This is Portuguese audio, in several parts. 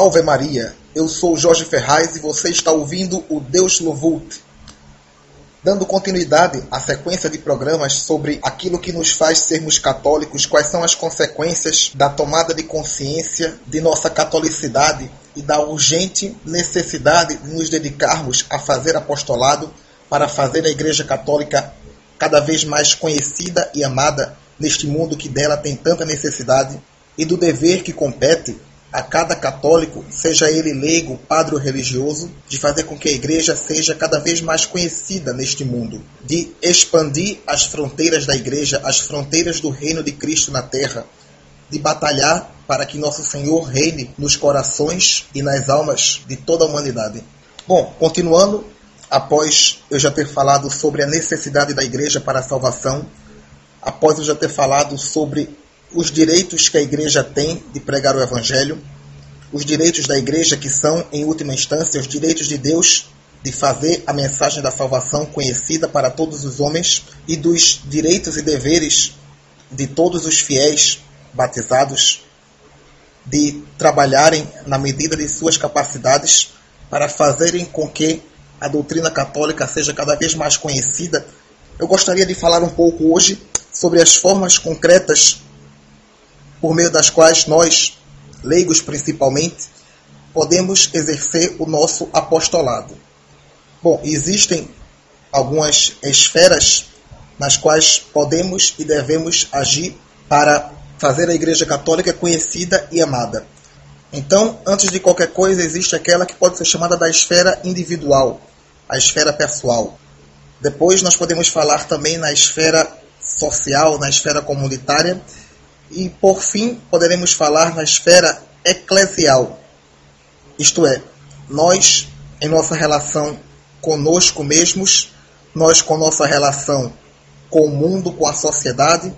Salve Maria. Eu sou Jorge Ferraz e você está ouvindo o Deus Louvute. Dando continuidade à sequência de programas sobre aquilo que nos faz sermos católicos, quais são as consequências da tomada de consciência de nossa catolicidade e da urgente necessidade de nos dedicarmos a fazer apostolado para fazer a Igreja Católica cada vez mais conhecida e amada neste mundo que dela tem tanta necessidade, e do dever que compete a cada católico, seja ele leigo, padre ou religioso, de fazer com que a igreja seja cada vez mais conhecida neste mundo, de expandir as fronteiras da igreja, as fronteiras do reino de Cristo na terra, de batalhar para que nosso Senhor reine nos corações e nas almas de toda a humanidade. Bom, continuando, após eu já ter falado sobre a necessidade da igreja para a salvação, após eu já ter falado sobre os direitos que a igreja tem de pregar o evangelho, os direitos da igreja que são, em última instância, os direitos de Deus de fazer a mensagem da salvação conhecida para todos os homens e dos direitos e deveres de todos os fiéis batizados de trabalharem na medida de suas capacidades para fazerem com que a doutrina católica seja cada vez mais conhecida. Eu gostaria de falar um pouco hoje sobre as formas concretas por meio das quais nós, leigos principalmente, podemos exercer o nosso apostolado. Bom, existem algumas esferas nas quais podemos e devemos agir para fazer a Igreja Católica conhecida e amada. Então, antes de qualquer coisa, existe aquela que pode ser chamada da esfera individual, a esfera pessoal. Depois, nós podemos falar também na esfera social, na esfera comunitária e, por fim, poderemos falar na esfera eclesial, isto é, nós, em nossa relação conosco mesmos, nós com nossa relação com o mundo, com a sociedade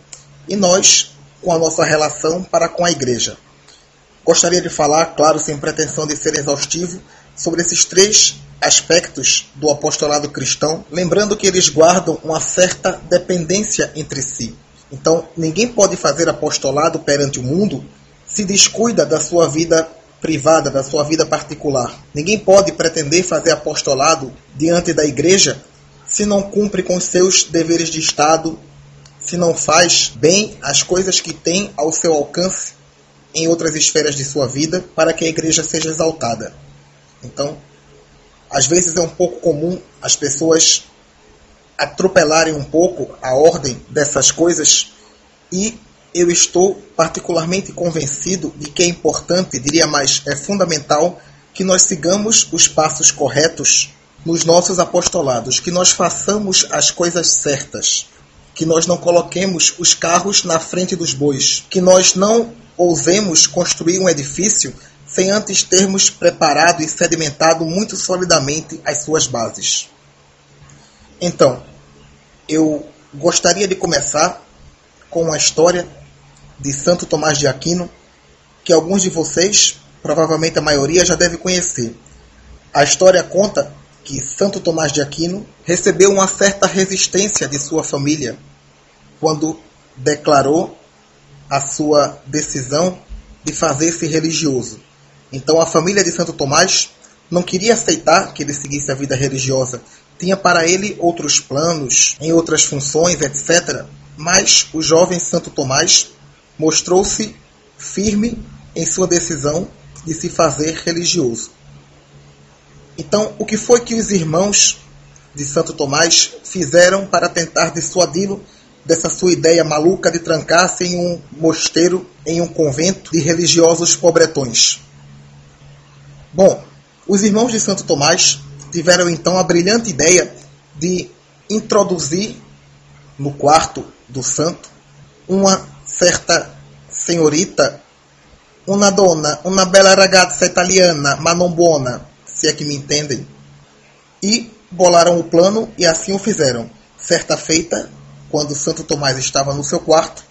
e nós com a nossa relação para com a igreja. Gostaria de falar, claro, sem pretensão de ser exaustivo, sobre esses três aspectos do apostolado cristão, lembrando que eles guardam uma certa dependência entre si. Então, ninguém pode fazer apostolado perante o mundo se descuida da sua vida privada, da sua vida particular. Ninguém pode pretender fazer apostolado diante da igreja se não cumpre com seus deveres de Estado, se não faz bem as coisas que tem ao seu alcance em outras esferas de sua vida para que a igreja seja exaltada. Então, às vezes é um pouco comum as pessoas atropelarem um pouco a ordem dessas coisas e eu estou particularmente convencido de que é importante, diria mais, é fundamental que nós sigamos os passos corretos nos nossos apostolados, que nós façamos as coisas certas, que nós não coloquemos os carros na frente dos bois, que nós não ousemos construir um edifício sem antes termos preparado e sedimentado muito solidamente as suas bases. Então, eu gostaria de começar com uma história de Santo Tomás de Aquino, que alguns de vocês, provavelmente a maioria, já deve conhecer. A história conta que Santo Tomás de Aquino recebeu uma certa resistência de sua família quando declarou a sua decisão de fazer-se religioso. Então a família de Santo Tomás não queria aceitar que ele seguisse a vida religiosa. Tinha para ele outros planos, em outras funções, etc. Mas o jovem Santo Tomás mostrou-se firme em sua decisão de se fazer religioso. Então, o que foi que os irmãos de Santo Tomás fizeram para tentar dissuadi-lo dessa sua ideia maluca de trancar-se em um mosteiro, em um convento de religiosos pobretões? Bom, os irmãos de Santo Tomás tiveram então a brilhante ideia de introduzir no quarto do santo uma certa senhorita, uma dona, uma bela ragazza italiana, manombona, se é que me entendem, e bolaram o plano e assim o fizeram. Certa feita, quando Santo Tomás estava no seu quarto,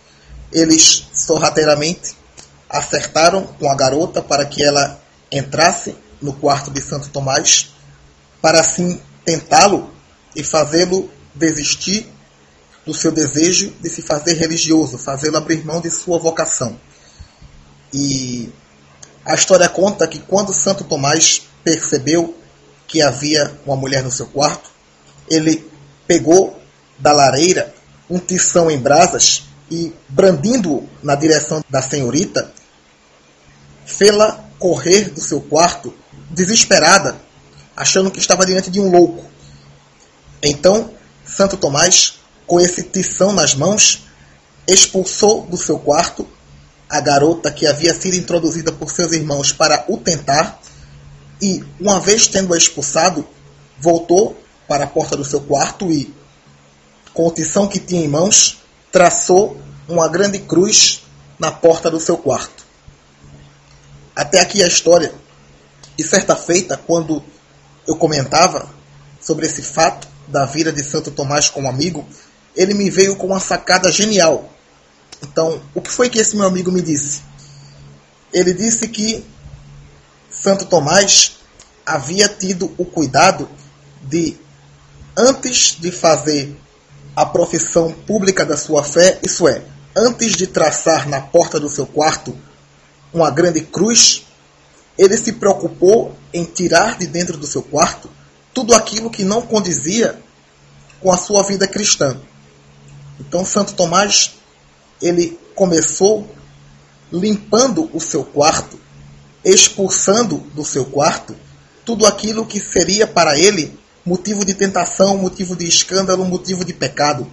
eles sorrateiramente acertaram com a garota para que ela entrasse no quarto de Santo Tomás para assim tentá-lo e fazê-lo desistir do seu desejo de se fazer religioso, fazê-lo abrir mão de sua vocação. E A história conta que quando Santo Tomás percebeu que havia uma mulher no seu quarto, ele pegou da lareira um tição em brasas e, brandindo na direção da senhorita, fê-la correr do seu quarto desesperada, achando que estava diante de um louco. Então, Santo Tomás, com esse tição nas mãos, expulsou do seu quarto a garota que havia sido introduzida por seus irmãos para o tentar e, uma vez tendo-a expulsado, voltou para a porta do seu quarto e, com o tição que tinha em mãos, traçou uma grande cruz na porta do seu quarto. Até aqui a história. E certa feita, quando eu comentava sobre esse fato da vida de Santo Tomás como amigo, ele me veio com uma sacada genial. Então, o que foi que esse meu amigo me disse? Ele disse que Santo Tomás havia tido o cuidado de, antes de fazer a profissão pública da sua fé, isso é, antes de traçar na porta do seu quarto uma grande cruz, ele se preocupou em tirar de dentro do seu quarto tudo aquilo que não condizia com a sua vida cristã. Então Santo Tomás ele começou limpando o seu quarto, expulsando do seu quarto tudo aquilo que seria para ele motivo de tentação, motivo de escândalo, motivo de pecado.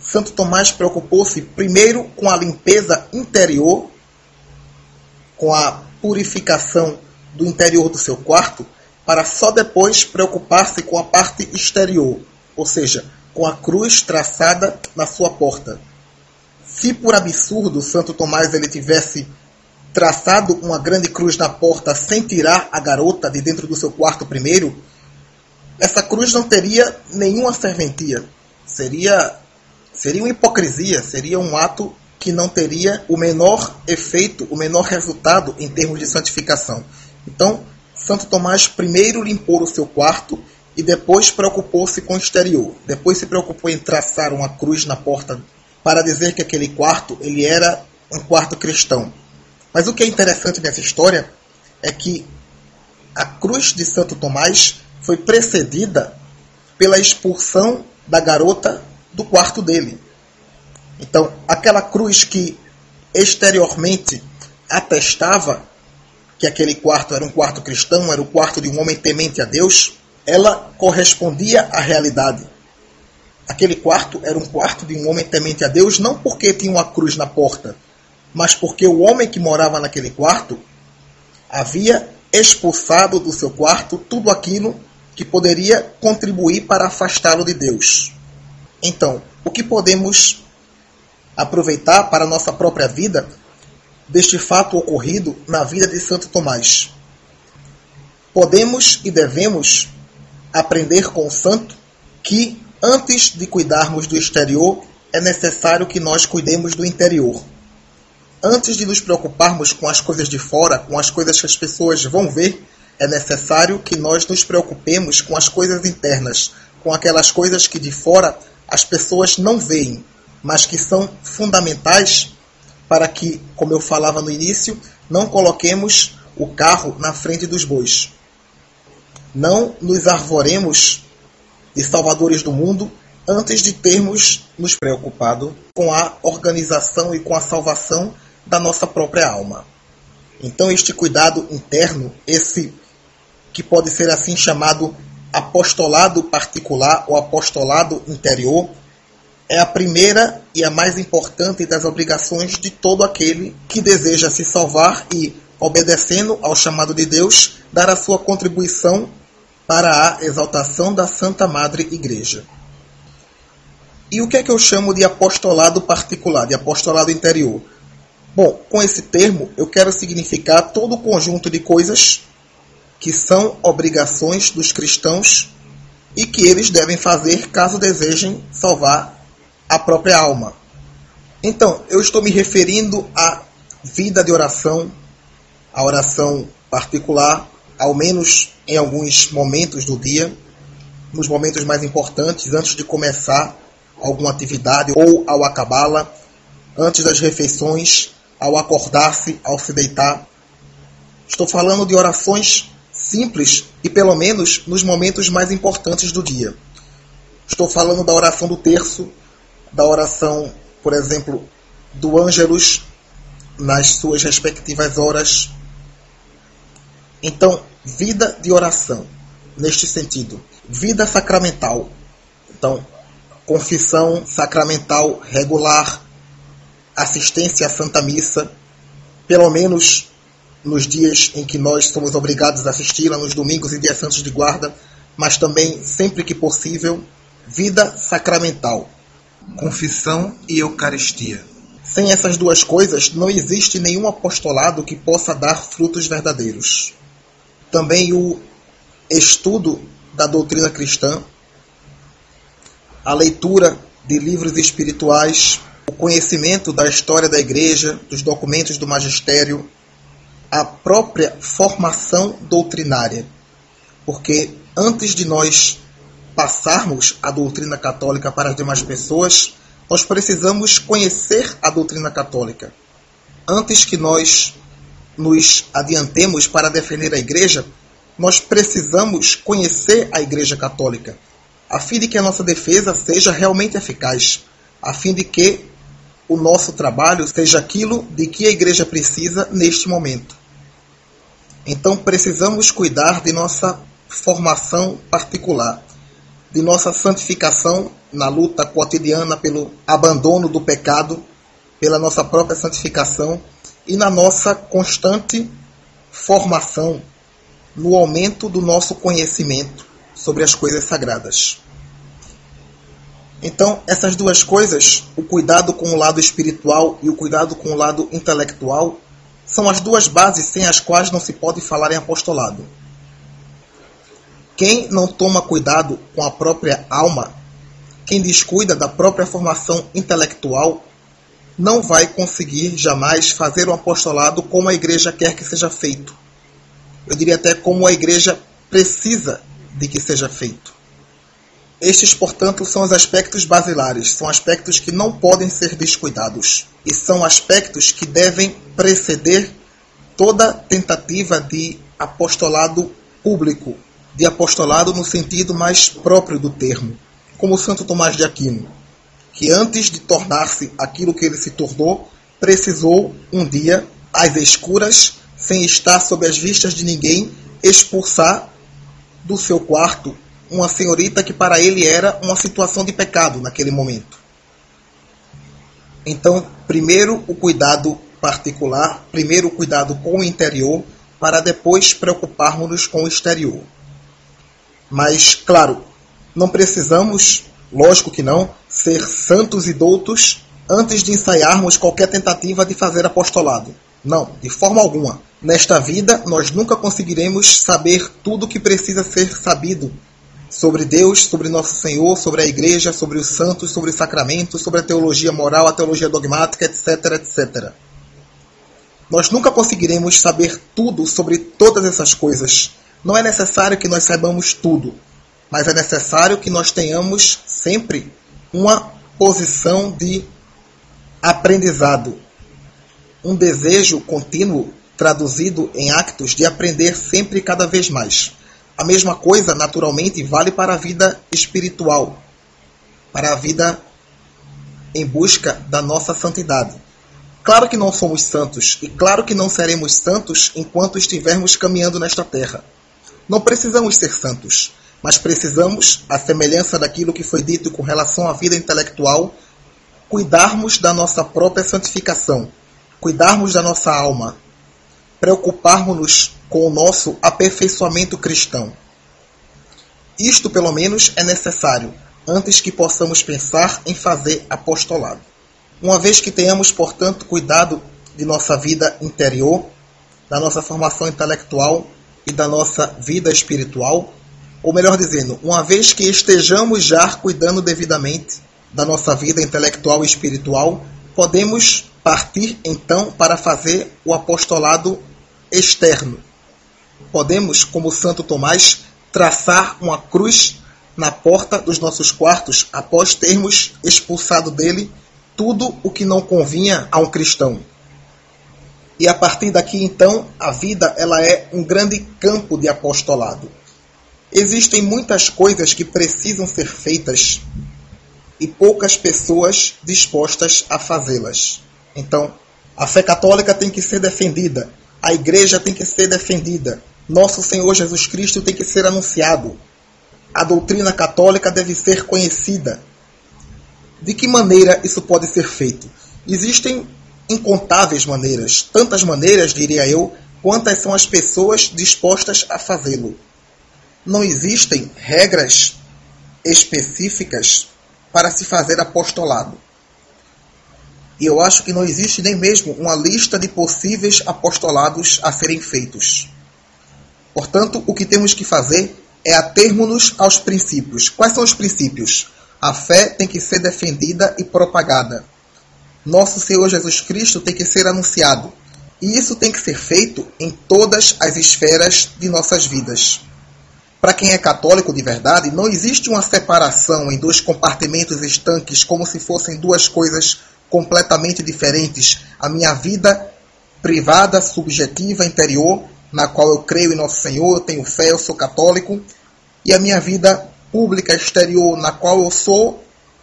Santo Tomás preocupou-se primeiro com a limpeza interior, com a purificação do interior do seu quarto, para só depois preocupar-se com a parte exterior, ou seja, com a cruz traçada na sua porta. Se por absurdo Santo Tomás ele tivesse traçado uma grande cruz na porta sem tirar a garota de dentro do seu quarto primeiro, essa cruz não teria nenhuma serventia. Seria, seria uma hipocrisia, seria um ato que não teria o menor efeito, o menor resultado em termos de santificação. Então, Santo Tomás primeiro limpou o seu quarto e depois preocupou-se com o exterior. Depois se preocupou em traçar uma cruz na porta para dizer que aquele quarto ele era um quarto cristão. Mas o que é interessante nessa história é que a cruz de Santo Tomás foi precedida pela expulsão da garota do quarto dele. Então, aquela cruz que exteriormente atestava que aquele quarto era um quarto cristão, era o quarto de um homem temente a Deus, ela correspondia à realidade. Aquele quarto era um quarto de um homem temente a Deus, não porque tinha uma cruz na porta, mas porque o homem que morava naquele quarto havia expulsado do seu quarto tudo aquilo que poderia contribuir para afastá-lo de Deus. Então, o que podemos aproveitar para nossa própria vida deste fato ocorrido na vida de Santo Tomás? Podemos e devemos aprender com o santo que, antes de cuidarmos do exterior, é necessário que nós cuidemos do interior. Antes de nos preocuparmos com as coisas de fora, com as coisas que as pessoas vão ver, é necessário que nós nos preocupemos com as coisas internas, com aquelas coisas que de fora as pessoas não veem, mas que são fundamentais para que, como eu falava no início, não coloquemos o carro na frente dos bois. Não nos arvoremos de salvadores do mundo antes de termos nos preocupado com a organização e com a salvação da nossa própria alma. Então, este cuidado interno, esse que pode ser assim chamado apostolado particular ou apostolado interior, é a primeira e a mais importante das obrigações de todo aquele que deseja se salvar e, obedecendo ao chamado de Deus, dar a sua contribuição para a exaltação da Santa Madre Igreja. E o que é que eu chamo de apostolado particular, de apostolado interior? Bom, com esse termo eu quero significar todo o conjunto de coisas que são obrigações dos cristãos e que eles devem fazer caso desejem salvar a própria alma. Então, eu estou me referindo à vida de oração, à oração particular, ao menos em alguns momentos do dia, nos momentos mais importantes, antes de começar alguma atividade ou ao acabá-la, antes das refeições, ao acordar-se, ao se deitar. Estou falando de orações simples e pelo menos nos momentos mais importantes do dia. Estou falando da oração do terço, da oração, por exemplo, do Ângelus nas suas respectivas horas. Então, vida de oração, neste sentido, vida sacramental. Então, confissão sacramental regular, assistência à Santa Missa, pelo menos nos dias em que nós somos obrigados a assisti-la, nos domingos e dias santos de guarda, mas também, sempre que possível, vida sacramental, confissão e Eucaristia. Sem essas duas coisas, não existe nenhum apostolado que possa dar frutos verdadeiros. Também o estudo da doutrina cristã, a leitura de livros espirituais, o conhecimento da história da igreja, dos documentos do magistério, a própria formação doutrinária. Porque antes de nós passarmos a doutrina católica para as demais pessoas, nós precisamos conhecer a doutrina católica. Antes que nós nos adiantemos para defender a igreja, nós precisamos conhecer a igreja católica, a fim de que a nossa defesa seja realmente eficaz, a fim de que o nosso trabalho seja aquilo de que a igreja precisa neste momento. Então precisamos cuidar de nossa formação particular, de nossa santificação na luta cotidiana pelo abandono do pecado, pela nossa própria santificação e na nossa constante formação, no aumento do nosso conhecimento sobre as coisas sagradas. Então, essas duas coisas, o cuidado com o lado espiritual e o cuidado com o lado intelectual, são as duas bases sem as quais não se pode falar em apostolado. Quem não toma cuidado com a própria alma, quem descuida da própria formação intelectual, não vai conseguir jamais fazer um apostolado como a igreja quer que seja feito. Eu diria até como a igreja precisa de que seja feito. Estes, portanto, são os aspectos basilares, são aspectos que não podem ser descuidados e são aspectos que devem preceder toda tentativa de apostolado público, de apostolado no sentido mais próprio do termo, como Santo Tomás de Aquino, que antes de tornar-se aquilo que ele se tornou, precisou um dia, às escuras, sem estar sob as vistas de ninguém, expulsar do seu quarto uma senhorita que para ele era uma situação de pecado naquele momento. Então, primeiro o cuidado particular, primeiro o cuidado com o interior, para depois preocuparmos-nos com o exterior. Mas, claro, não precisamos, lógico que não, ser santos e doutos antes de ensaiarmos qualquer tentativa de fazer apostolado. Não, de forma alguma. Nesta vida, nós nunca conseguiremos saber tudo o que precisa ser sabido sobre Deus, sobre Nosso Senhor, sobre a Igreja, sobre os santos, sobre os sacramentos, sobre a teologia moral, a teologia dogmática, etc, etc. Nós nunca conseguiremos saber tudo sobre todas essas coisas. Não é necessário que nós saibamos tudo, mas é necessário que nós tenhamos sempre uma posição de aprendizado, um desejo contínuo traduzido em actos de aprender sempre e cada vez mais. A mesma coisa, naturalmente, vale para a vida espiritual, para a vida em busca da nossa santidade. Claro que não somos santos e claro que não seremos santos enquanto estivermos caminhando nesta terra. Não precisamos ser santos, mas precisamos, à semelhança daquilo que foi dito com relação à vida intelectual, cuidarmos da nossa própria santificação, cuidarmos da nossa alma, preocuparmos-nos com o nosso aperfeiçoamento cristão. Isto, pelo menos, é necessário antes que possamos pensar em fazer apostolado. Uma vez que tenhamos, portanto, cuidado de nossa vida interior, da nossa formação intelectual e da nossa vida espiritual, ou melhor dizendo, uma vez que estejamos já cuidando devidamente da nossa vida intelectual e espiritual, podemos partir então para fazer o apostolado externo. Podemos, como Santo Tomás, traçar uma cruz na porta dos nossos quartos após termos expulsado dele tudo o que não convinha a um cristão. E a partir daqui, então, a vida ela é um grande campo de apostolado. Existem muitas coisas que precisam ser feitas e poucas pessoas dispostas a fazê-las. Então, a fé católica tem que ser defendida, a igreja tem que ser defendida, nosso Senhor Jesus Cristo tem que ser anunciado, a doutrina católica deve ser conhecida. De que maneira isso pode ser feito? Existem incontáveis maneiras, tantas maneiras, diria eu, quantas são as pessoas dispostas a fazê-lo. Não existem regras específicas para se fazer apostolado. E eu acho que não existe nem mesmo uma lista de possíveis apostolados a serem feitos. Portanto, o que temos que fazer é atermos-nos aos princípios. Quais são os princípios? A fé tem que ser defendida e propagada. Nosso Senhor Jesus Cristo tem que ser anunciado. E isso tem que ser feito em todas as esferas de nossas vidas. Para quem é católico de verdade, não existe uma separação em dois compartimentos estanques como se fossem duas coisas completamente diferentes. A minha vida privada, subjetiva, interior, na qual eu creio em Nosso Senhor, eu tenho fé, eu sou católico, e a minha vida pública exterior, na qual eu sou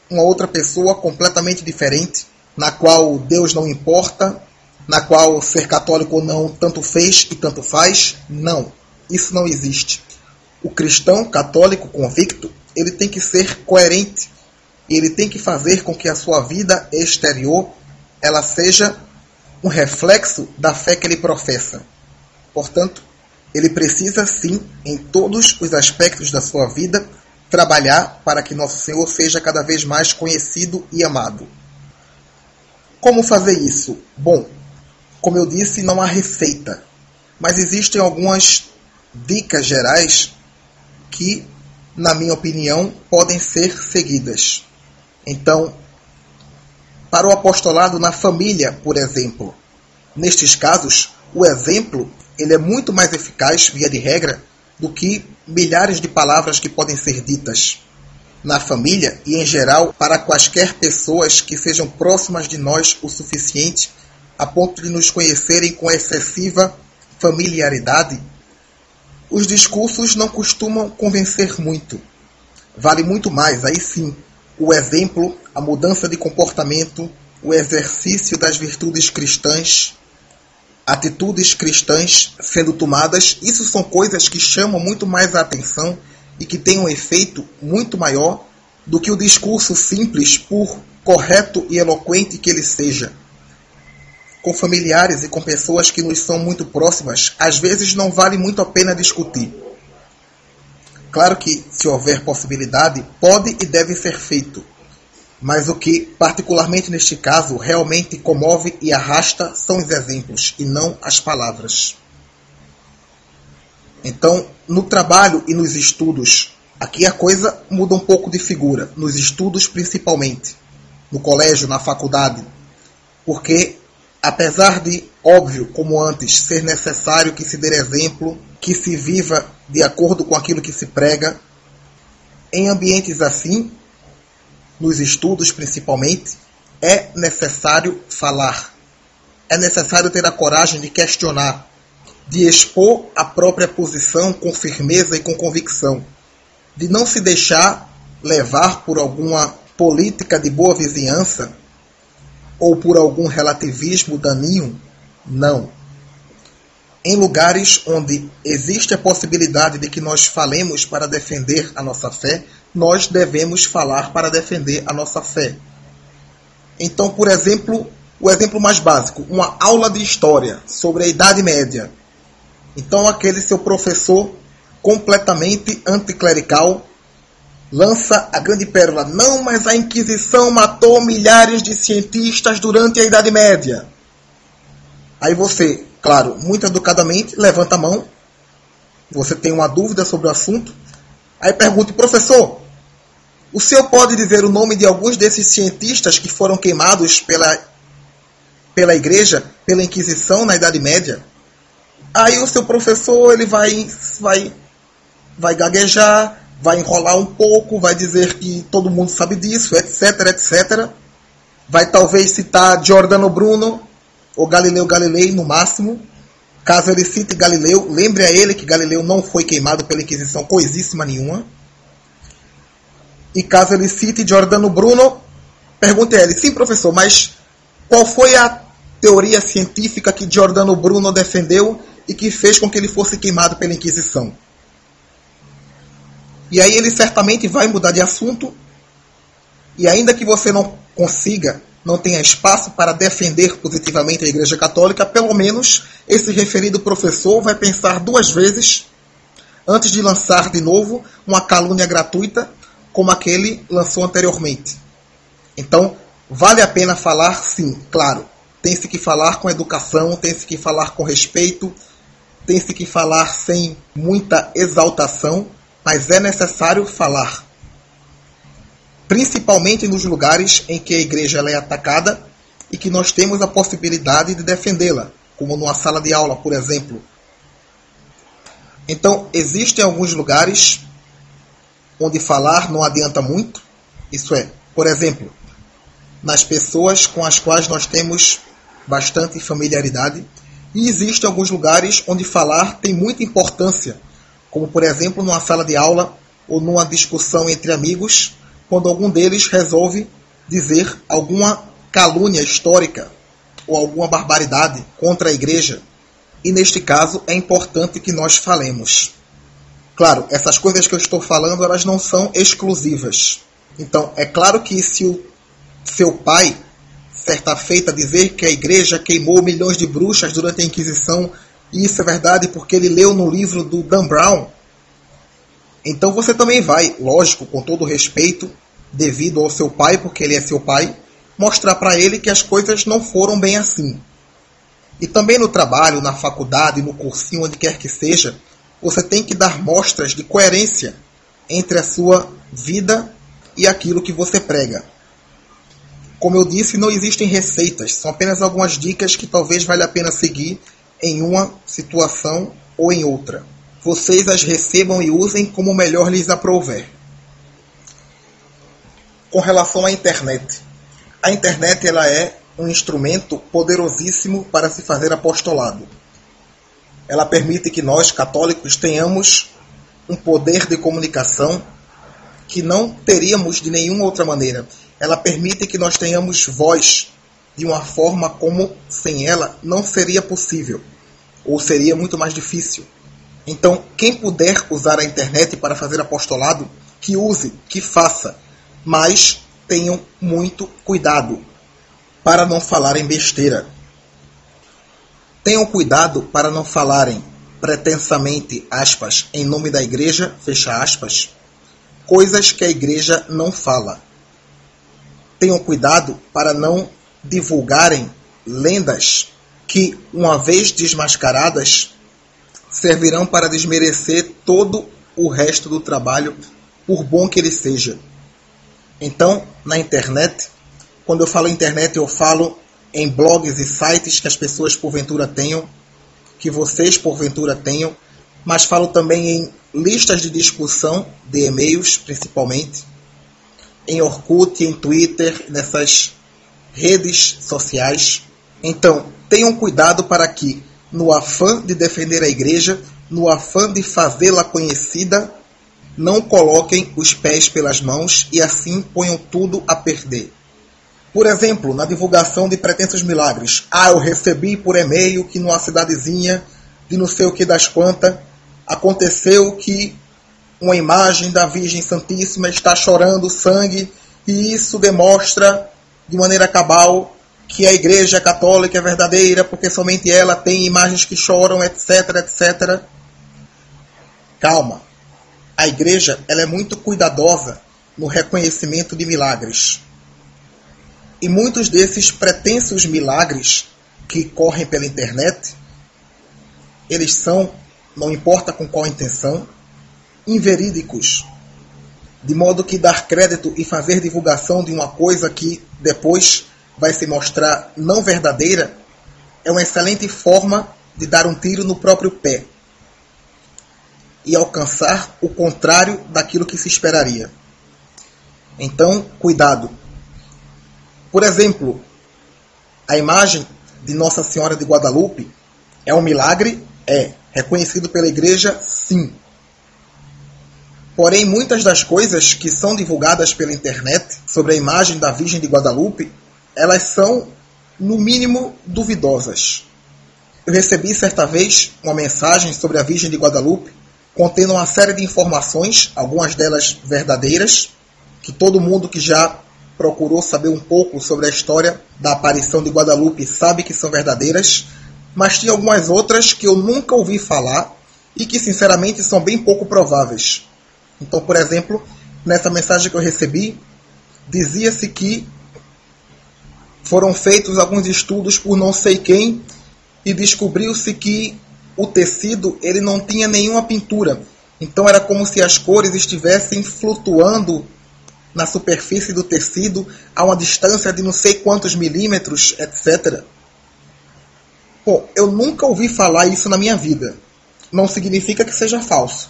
uma outra pessoa completamente diferente, na qual Deus não importa, na qual ser católico ou não tanto fez e tanto faz. Não, isso não existe. O cristão católico convicto, ele tem que ser coerente. Ele tem que fazer com que a sua vida exterior ela seja um reflexo da fé que ele professa. Portanto, ele precisa sim, em todos os aspectos da sua vida, trabalhar para que nosso Senhor seja cada vez mais conhecido e amado. Como fazer isso? Bom, como eu disse, não há receita, mas existem algumas dicas gerais que, na minha opinião, podem ser seguidas. Então, para o apostolado na família, por exemplo, nestes casos, o exemplo ele é muito mais eficaz, via de regra, do que milhares de palavras que podem ser ditas na família e, em geral, para quaisquer pessoas que sejam próximas de nós o suficiente a ponto de nos conhecerem com excessiva familiaridade os discursos não costumam convencer muito. Vale muito mais, aí sim, o exemplo, a mudança de comportamento, o exercício das virtudes cristãs, atitudes cristãs sendo tomadas. Isso são coisas que chamam muito mais a atenção e que têm um efeito muito maior do que o discurso simples, por correto e eloquente que ele seja com familiares e com pessoas que nos são muito próximas, às vezes não vale muito a pena discutir. Claro que, se houver possibilidade, pode e deve ser feito. Mas o que, particularmente neste caso, realmente comove e arrasta são os exemplos e não as palavras. Então, no trabalho e nos estudos, aqui a coisa muda um pouco de figura, nos estudos principalmente, no colégio, na faculdade, porque apesar de, óbvio, como antes, ser necessário que se dê exemplo, que se viva de acordo com aquilo que se prega, em ambientes assim, nos estudos principalmente, é necessário falar. É necessário ter a coragem de questionar, de expor a própria posição com firmeza e com convicção, de não se deixar levar por alguma política de boa vizinhança ou por algum relativismo daninho? Não. Em lugares onde existe a possibilidade de que nós falemos para defender a nossa fé, nós devemos falar para defender a nossa fé. Então, por exemplo, o exemplo mais básico, uma aula de história sobre a Idade Média. Então, aquele seu professor completamente anticlerical lança a grande pérola. Não, mas a Inquisição matou milhares de cientistas durante a Idade Média. Aí você, claro, muito educadamente, levanta a mão. Você tem uma dúvida sobre o assunto. Aí pergunta, professor, o senhor pode dizer o nome de alguns desses cientistas que foram queimados pela, pela igreja, pela Inquisição na Idade Média? Aí o seu professor ele vai, vai, vai gaguejar, vai enrolar um pouco, vai dizer que todo mundo sabe disso, etc, etc. Vai talvez citar Giordano Bruno, ou Galileu Galilei no máximo. Caso ele cite Galileu, lembre a ele que Galileu não foi queimado pela Inquisição coisíssima nenhuma. E caso ele cite Giordano Bruno, pergunte a ele: sim, professor, mas qual foi a teoria científica que Giordano Bruno defendeu e que fez com que ele fosse queimado pela Inquisição? E aí ele certamente vai mudar de assunto. E ainda que você não consiga não tenha espaço para defender positivamente a Igreja Católica, pelo menos esse referido professor vai pensar duas vezes antes de lançar de novo uma calúnia gratuita como aquele lançou anteriormente. Então, vale a pena falar sim, claro. Tem-se que falar com educação, tem-se que falar com respeito, tem-se que falar sem muita exaltação, mas é necessário falar principalmente nos lugares em que a igreja é atacada e que nós temos a possibilidade de defendê-la, como numa sala de aula, por exemplo. Então, existem alguns lugares onde falar não adianta muito. Isso é, por exemplo, nas pessoas com as quais nós temos bastante familiaridade. E existem alguns lugares onde falar tem muita importância, como por exemplo numa sala de aula ou numa discussão entre amigos quando algum deles resolve dizer alguma calúnia histórica ou alguma barbaridade contra a igreja. E neste caso é importante que nós falemos. Claro, essas coisas que eu estou falando, elas não são exclusivas. Então, é claro que se o seu pai, certa feita, dizer que a igreja queimou milhões de bruxas durante a Inquisição, e isso é verdade porque ele leu no livro do Dan Brown, então você também vai, lógico, com todo respeito, devido ao seu pai, porque ele é seu pai, mostrar para ele que as coisas não foram bem assim. E também no trabalho, na faculdade, no cursinho, onde quer que seja, você tem que dar mostras de coerência entre a sua vida e aquilo que você prega. Como eu disse, não existem receitas, são apenas algumas dicas que talvez valha a pena seguir em uma situação ou em outra. Vocês as recebam e usem como melhor lhes aprouver com relação à internet. A internet ela é um instrumento poderosíssimo para se fazer apostolado. Ela permite que nós, católicos, tenhamos um poder de comunicação que não teríamos de nenhuma outra maneira. Ela permite que nós tenhamos voz de uma forma como sem ela não seria possível, ou seria muito mais difícil. Então, quem puder usar a internet para fazer apostolado, que use, que faça mas tenham muito cuidado para não falarem besteira. Tenham cuidado para não falarem pretensamente, aspas, em nome da igreja, fecha aspas, coisas que a igreja não fala. Tenham cuidado para não divulgarem lendas que, uma vez desmascaradas, servirão para desmerecer todo o resto do trabalho, por bom que ele seja. Então, na internet, quando eu falo internet, eu falo em blogs e sites que as pessoas porventura tenham, que vocês porventura tenham, mas falo também em listas de discussão de e-mails, principalmente, em Orkut, em Twitter, nessas redes sociais. Então, tenham cuidado para que, no afã de defender a igreja, no afã de fazê-la conhecida, não coloquem os pés pelas mãos e assim ponham tudo a perder. Por exemplo, na divulgação de pretensos milagres. Ah, eu recebi por e-mail que numa cidadezinha de não sei o que das quantas aconteceu que uma imagem da Virgem Santíssima está chorando sangue e isso demonstra de maneira cabal que a Igreja Católica é verdadeira porque somente ela tem imagens que choram, etc, etc. Calma a igreja ela é muito cuidadosa no reconhecimento de milagres. E muitos desses pretensos milagres que correm pela internet, eles são, não importa com qual intenção, inverídicos. De modo que dar crédito e fazer divulgação de uma coisa que depois vai se mostrar não verdadeira é uma excelente forma de dar um tiro no próprio pé e alcançar o contrário daquilo que se esperaria. Então, cuidado. Por exemplo, a imagem de Nossa Senhora de Guadalupe é um milagre? É. Reconhecido pela igreja? Sim. Porém, muitas das coisas que são divulgadas pela internet sobre a imagem da Virgem de Guadalupe, elas são, no mínimo, duvidosas. Eu recebi certa vez uma mensagem sobre a Virgem de Guadalupe contendo uma série de informações, algumas delas verdadeiras, que todo mundo que já procurou saber um pouco sobre a história da aparição de Guadalupe sabe que são verdadeiras, mas tinha algumas outras que eu nunca ouvi falar e que sinceramente são bem pouco prováveis. Então, por exemplo, nessa mensagem que eu recebi, dizia-se que foram feitos alguns estudos por não sei quem e descobriu-se que o tecido ele não tinha nenhuma pintura. Então era como se as cores estivessem flutuando na superfície do tecido a uma distância de não sei quantos milímetros, etc. Bom, eu nunca ouvi falar isso na minha vida. Não significa que seja falso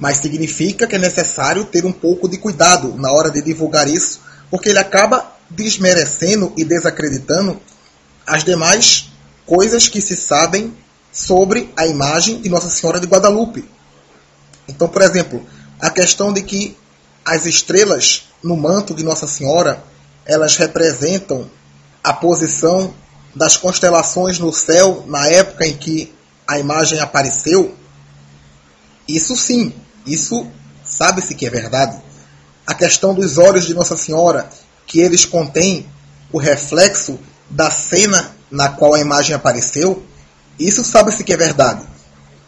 mas significa que é necessário ter um pouco de cuidado na hora de divulgar isso, porque ele acaba desmerecendo e desacreditando as demais coisas que se sabem sobre a imagem de Nossa Senhora de Guadalupe. Então, por exemplo, a questão de que as estrelas no manto de Nossa Senhora, elas representam a posição das constelações no céu na época em que a imagem apareceu, isso sim isso sabe-se que é verdade. A questão dos olhos de Nossa Senhora, que eles contêm o reflexo da cena na qual a imagem apareceu, isso sabe-se que é verdade.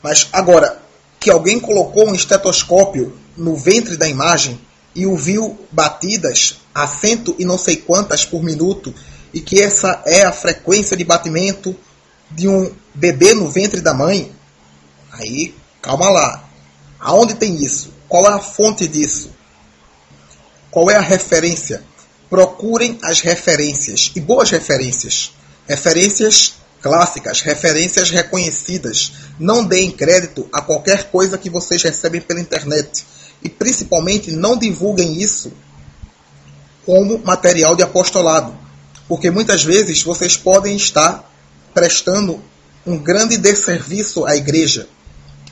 Mas agora, que alguém colocou um estetoscópio no ventre da imagem e o viu batidas a cento e não sei quantas por minuto, e que essa é a frequência de batimento de um bebê no ventre da mãe, aí calma lá. Aonde tem isso? Qual é a fonte disso? Qual é a referência? Procurem as referências e boas referências. Referências clássicas, referências reconhecidas. Não deem crédito a qualquer coisa que vocês recebem pela internet. E principalmente não divulguem isso como material de apostolado. Porque muitas vezes vocês podem estar prestando um grande desserviço à igreja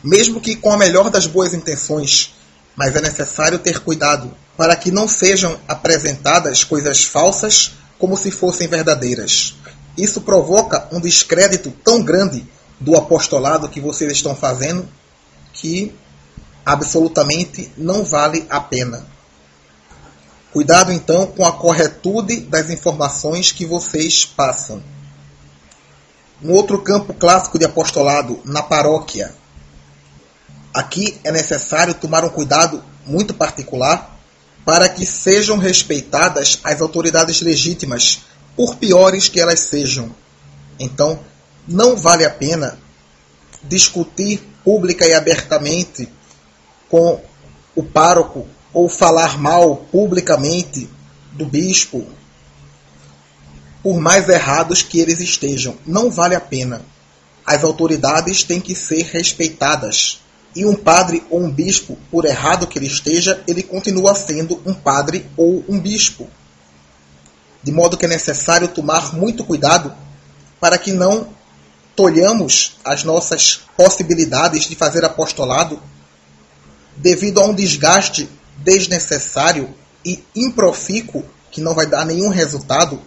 mesmo que com a melhor das boas intenções, mas é necessário ter cuidado para que não sejam apresentadas coisas falsas como se fossem verdadeiras. Isso provoca um descrédito tão grande do apostolado que vocês estão fazendo que absolutamente não vale a pena. Cuidado então com a corretude das informações que vocês passam. Um outro campo clássico de apostolado na paróquia Aqui é necessário tomar um cuidado muito particular para que sejam respeitadas as autoridades legítimas, por piores que elas sejam. Então, não vale a pena discutir pública e abertamente com o pároco ou falar mal publicamente do bispo, por mais errados que eles estejam. Não vale a pena. As autoridades têm que ser respeitadas. E um padre ou um bispo, por errado que ele esteja, ele continua sendo um padre ou um bispo. De modo que é necessário tomar muito cuidado para que não tolhamos as nossas possibilidades de fazer apostolado devido a um desgaste desnecessário e improfícuo que não vai dar nenhum resultado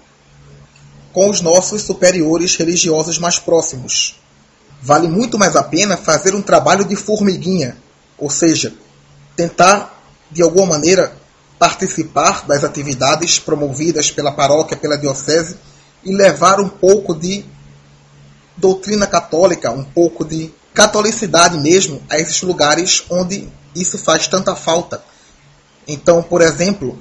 com os nossos superiores religiosos mais próximos vale muito mais a pena fazer um trabalho de formiguinha, ou seja, tentar de alguma maneira participar das atividades promovidas pela paróquia, pela diocese e levar um pouco de doutrina católica, um pouco de catolicidade mesmo a esses lugares onde isso faz tanta falta. Então, por exemplo,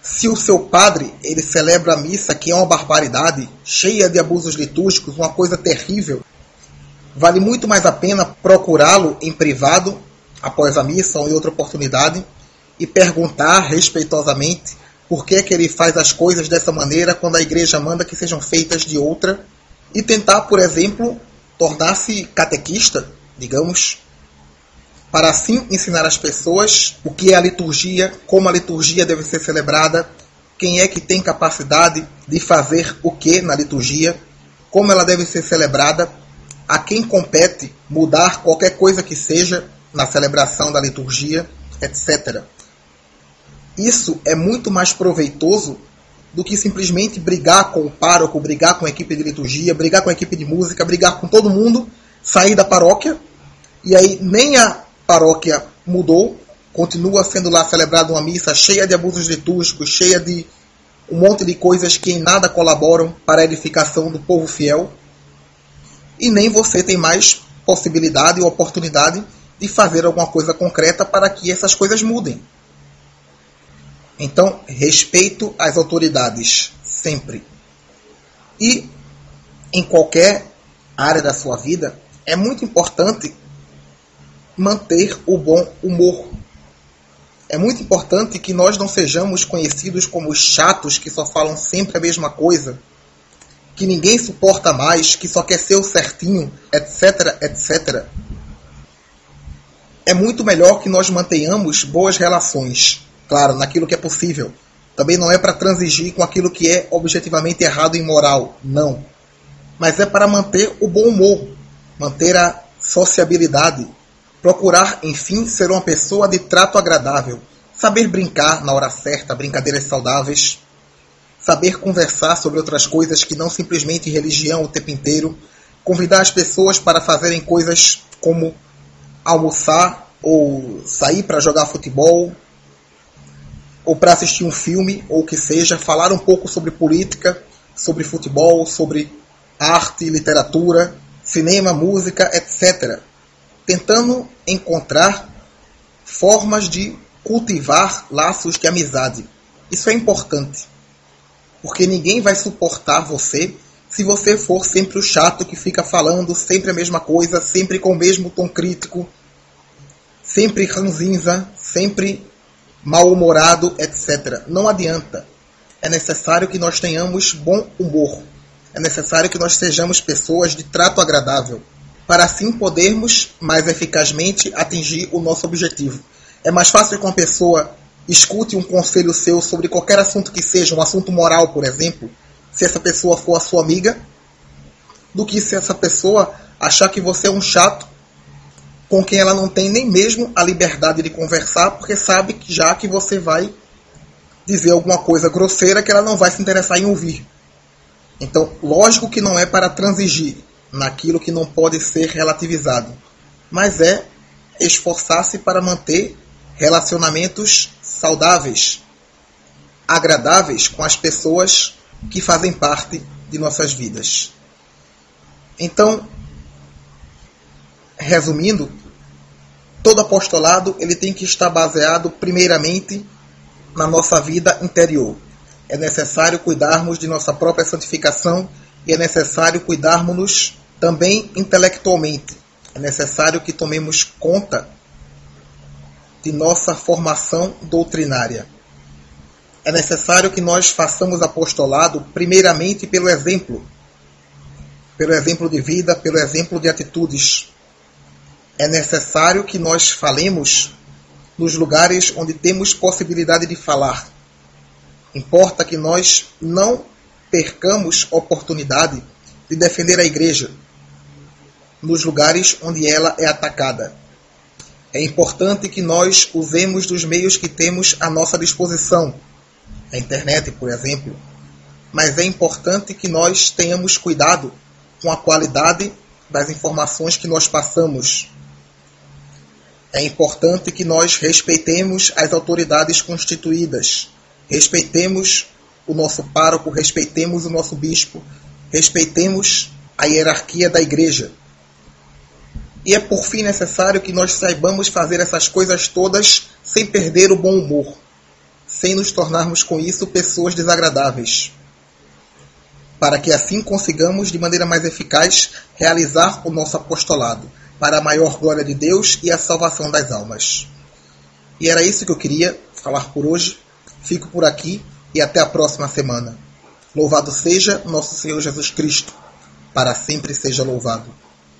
se o seu padre ele celebra a missa que é uma barbaridade, cheia de abusos litúrgicos, uma coisa terrível, Vale muito mais a pena procurá-lo em privado, após a missa ou em outra oportunidade, e perguntar respeitosamente por que, que ele faz as coisas dessa maneira quando a igreja manda que sejam feitas de outra, e tentar, por exemplo, tornar-se catequista, digamos, para assim ensinar às pessoas o que é a liturgia, como a liturgia deve ser celebrada, quem é que tem capacidade de fazer o que na liturgia como ela deve ser celebrada, a quem compete mudar qualquer coisa que seja na celebração da liturgia, etc. Isso é muito mais proveitoso do que simplesmente brigar com o pároco, brigar com a equipe de liturgia, brigar com a equipe de música, brigar com todo mundo, sair da paróquia e aí nem a paróquia mudou, continua sendo lá celebrada uma missa cheia de abusos litúrgicos, cheia de um monte de coisas que em nada colaboram para a edificação do povo fiel. E nem você tem mais possibilidade ou oportunidade de fazer alguma coisa concreta para que essas coisas mudem. Então, respeito às autoridades, sempre. E em qualquer área da sua vida, é muito importante manter o bom humor. É muito importante que nós não sejamos conhecidos como chatos que só falam sempre a mesma coisa, que ninguém suporta mais, que só quer ser o certinho, etc, etc. É muito melhor que nós mantenhamos boas relações, claro, naquilo que é possível. Também não é para transigir com aquilo que é objetivamente errado e imoral, não. Mas é para manter o bom humor, manter a sociabilidade, Procurar, enfim, ser uma pessoa de trato agradável, saber brincar na hora certa, brincadeiras saudáveis, saber conversar sobre outras coisas que não simplesmente religião o tempo inteiro, convidar as pessoas para fazerem coisas como almoçar ou sair para jogar futebol ou para assistir um filme ou o que seja, falar um pouco sobre política, sobre futebol, sobre arte, literatura, cinema, música, etc tentando encontrar formas de cultivar laços de amizade. Isso é importante, porque ninguém vai suportar você se você for sempre o chato que fica falando sempre a mesma coisa, sempre com o mesmo tom crítico, sempre ranzinza, sempre mal-humorado, etc. Não adianta. É necessário que nós tenhamos bom humor. É necessário que nós sejamos pessoas de trato agradável para assim podermos mais eficazmente atingir o nosso objetivo. É mais fácil que uma pessoa escute um conselho seu sobre qualquer assunto que seja, um assunto moral, por exemplo, se essa pessoa for a sua amiga, do que se essa pessoa achar que você é um chato com quem ela não tem nem mesmo a liberdade de conversar, porque sabe que já que você vai dizer alguma coisa grosseira que ela não vai se interessar em ouvir. Então, lógico que não é para transigir, naquilo que não pode ser relativizado, mas é esforçar-se para manter relacionamentos saudáveis, agradáveis com as pessoas que fazem parte de nossas vidas. Então, resumindo, todo apostolado ele tem que estar baseado primeiramente na nossa vida interior. É necessário cuidarmos de nossa própria santificação e é necessário cuidarmos também intelectualmente. É necessário que tomemos conta de nossa formação doutrinária. É necessário que nós façamos apostolado primeiramente pelo exemplo, pelo exemplo de vida, pelo exemplo de atitudes. É necessário que nós falemos nos lugares onde temos possibilidade de falar. Importa que nós não percamos oportunidade de defender a igreja nos lugares onde ela é atacada. É importante que nós usemos dos meios que temos à nossa disposição, a internet, por exemplo, mas é importante que nós tenhamos cuidado com a qualidade das informações que nós passamos. É importante que nós respeitemos as autoridades constituídas, respeitemos o nosso pároco, respeitemos o nosso bispo, respeitemos a hierarquia da igreja. E é por fim necessário que nós saibamos fazer essas coisas todas sem perder o bom humor, sem nos tornarmos com isso pessoas desagradáveis, para que assim consigamos de maneira mais eficaz realizar o nosso apostolado, para a maior glória de Deus e a salvação das almas. E era isso que eu queria falar por hoje. Fico por aqui e até a próxima semana. Louvado seja nosso Senhor Jesus Cristo, para sempre seja louvado.